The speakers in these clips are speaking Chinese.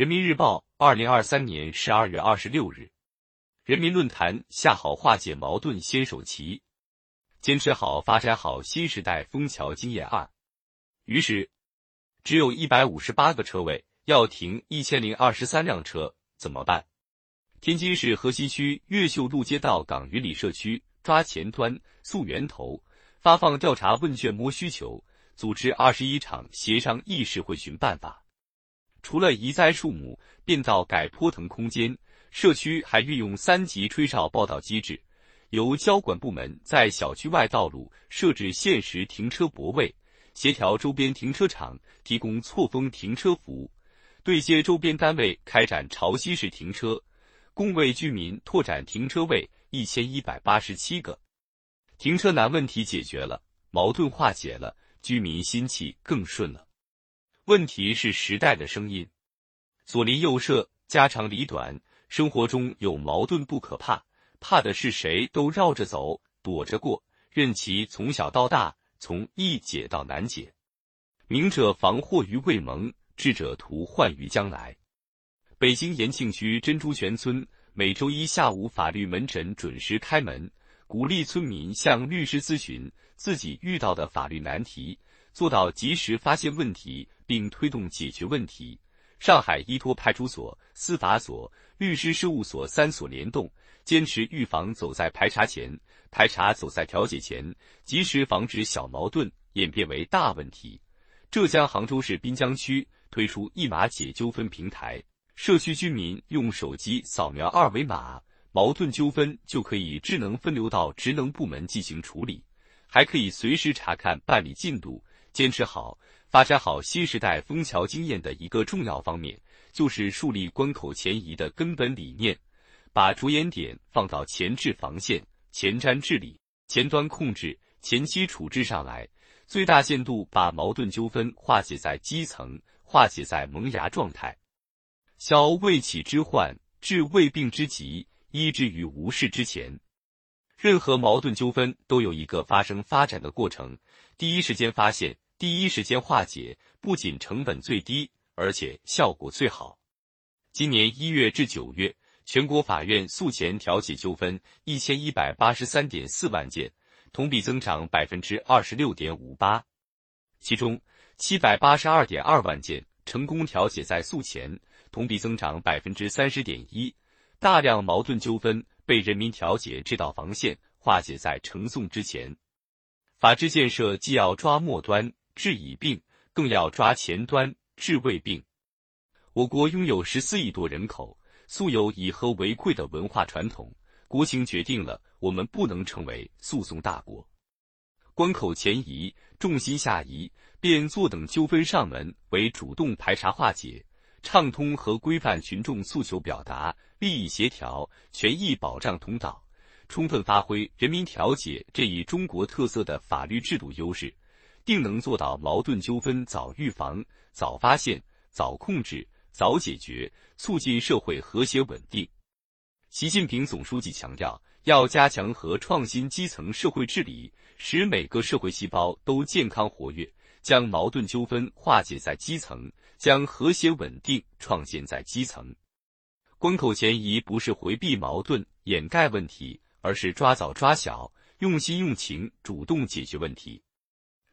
人民日报，二零二三年十二月二十六日，人民论坛下好化解矛盾先手棋，坚持好发展好新时代枫桥经验二。于是，只有一百五十八个车位，要停一千零二十三辆车，怎么办？天津市河西区越秀路街道港云里社区抓前端、溯源头，发放调查问卷摸需求，组织二十一场协商议事会询办法。除了移栽树木、变道改坡腾空间，社区还运用三级吹哨报道机制，由交管部门在小区外道路设置限时停车泊位，协调周边停车场提供错峰停车服务，对接周边单位开展潮汐式停车，共为居民拓展停车位一千一百八十七个。停车难问题解决了，矛盾化解了，居民心气更顺了。问题是时代的声音，左邻右舍家长里短，生活中有矛盾不可怕，怕的是谁都绕着走，躲着过，任其从小到大，从易解到难解。明者防祸于未萌，智者图患于将来。北京延庆区珍珠泉村每周一下午法律门诊准时开门，鼓励村民向律师咨询自己遇到的法律难题。做到及时发现问题并推动解决问题。上海依托派出所、司法所、律师事务所三所联动，坚持预防走在排查前，排查走在调解前，及时防止小矛盾演变为大问题。浙江杭州市滨江区推出一码解纠纷平台，社区居民用手机扫描二维码，矛盾纠纷就可以智能分流到职能部门进行处理，还可以随时查看办理进度。坚持好、发展好新时代枫桥经验的一个重要方面，就是树立关口前移的根本理念，把着眼点放到前置防线、前瞻治理、前端控制、前期处置上来，最大限度把矛盾纠纷化解在基层，化解在萌芽状态，消未起之患，治未病之急，医治于无事之前。任何矛盾纠纷都有一个发生发展的过程，第一时间发现，第一时间化解，不仅成本最低，而且效果最好。今年一月至九月，全国法院诉前调解纠纷一千一百八十三点四万件，同比增长百分之二十六点五八，其中七百八十二点二万件成功调解在诉前，同比增长百分之三十点一，大量矛盾纠纷。被人民调解这道防线化解在呈送之前，法治建设既要抓末端治已病，更要抓前端治未病。我国拥有十四亿多人口，素有以和为贵的文化传统，国情决定了我们不能成为诉讼大国。关口前移，重心下移，便坐等纠纷上门为主动排查化解。畅通和规范群众诉求表达，利益协调，权益保障通道，充分发挥人民调解这一中国特色的法律制度优势，定能做到矛盾纠纷早预防、早发现、早控制、早解决，促进社会和谐稳定。习近平总书记强调，要加强和创新基层社会治理，使每个社会细胞都健康活跃。将矛盾纠纷化解在基层，将和谐稳定创建在基层。关口前移不是回避矛盾、掩盖问题，而是抓早抓小，用心用情，主动解决问题。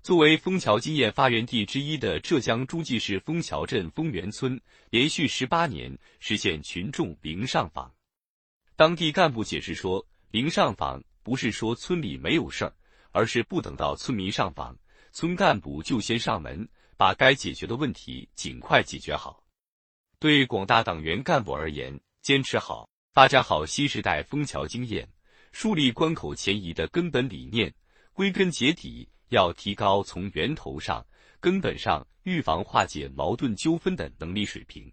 作为枫桥经验发源地之一的浙江诸暨市枫桥镇枫园村，连续十八年实现群众零上访。当地干部解释说，零上访不是说村里没有事儿，而是不等到村民上访。村干部就先上门，把该解决的问题尽快解决好。对广大党员干部而言，坚持好、发展好新时代枫桥经验，树立关口前移的根本理念，归根结底要提高从源头上、根本上预防化解矛盾纠纷的能力水平。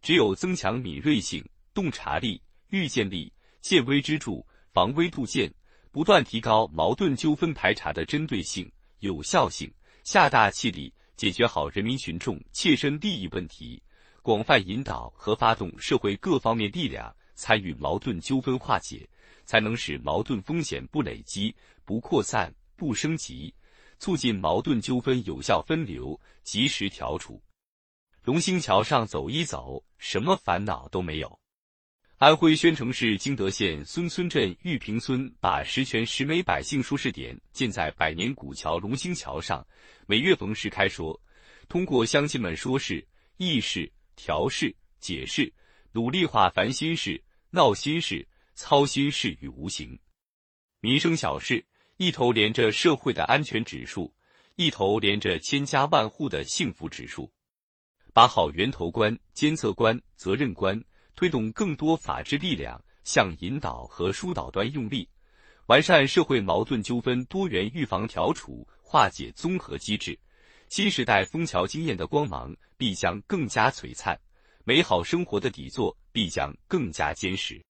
只有增强敏锐性、洞察力、预见力，见微知著、防微杜渐，不断提高矛盾纠纷排查的针对性。有效性，下大气力解决好人民群众切身利益问题，广泛引导和发动社会各方面力量参与矛盾纠纷化解，才能使矛盾风险不累积、不扩散、不升级，促进矛盾纠纷有效分流、及时调处。龙兴桥上走一走，什么烦恼都没有。安徽宣城市旌德县孙村镇玉屏村把十全十美百姓舒适点建在百年古桥龙兴桥上，每月逢时开说，通过乡亲们说事、议事、调事、解释，努力化烦心事、闹心事、操心事与无形。民生小事一头连着社会的安全指数，一头连着千家万户的幸福指数。把好源头观、监测观、责任观，推动更多法治力量向引导和疏导端用力，完善社会矛盾纠纷多元预防调处化解综合机制，新时代枫桥经验的光芒必将更加璀璨，美好生活的底座必将更加坚实。